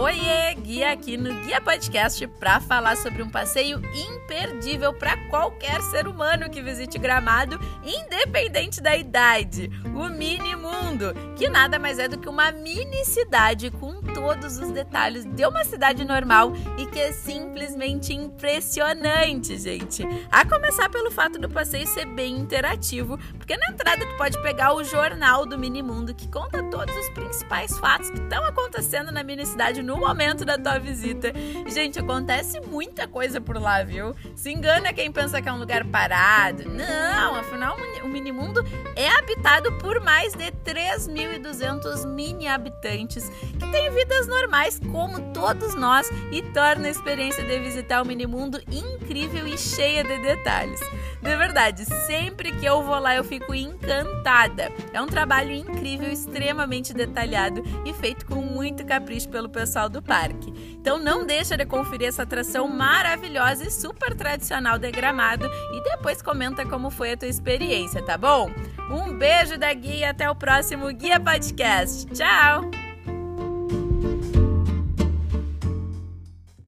Oiê, Guia aqui no Guia Podcast para falar sobre um passeio imperdível para qualquer ser humano que visite Gramado, independente da idade. O Mini Mundo, que nada mais é do que uma mini cidade com todos os detalhes de uma cidade normal e que é simplesmente impressionante, gente. A começar pelo fato do passeio ser bem interativo, porque na entrada tu pode pegar o jornal do Mini Mundo que conta todos os principais fatos que estão acontecendo na mini cidade no momento da tua visita. Gente, acontece muita coisa por lá, viu? Se engana quem pensa que é um lugar parado. Não, afinal, o Minimundo é habitado por mais de 3.200 mini habitantes que têm vidas normais como todos nós e torna a experiência de visitar o Minimundo incrível e cheia de detalhes. De verdade, sempre que eu vou lá eu fico encantada. É um trabalho incrível, extremamente detalhado e feito com muito capricho pelo pessoal do parque. Então não deixa de conferir essa atração maravilhosa e super tradicional de Gramado e depois comenta como foi a tua experiência, tá bom? Um beijo da Guia e até o próximo Guia Podcast. Tchau!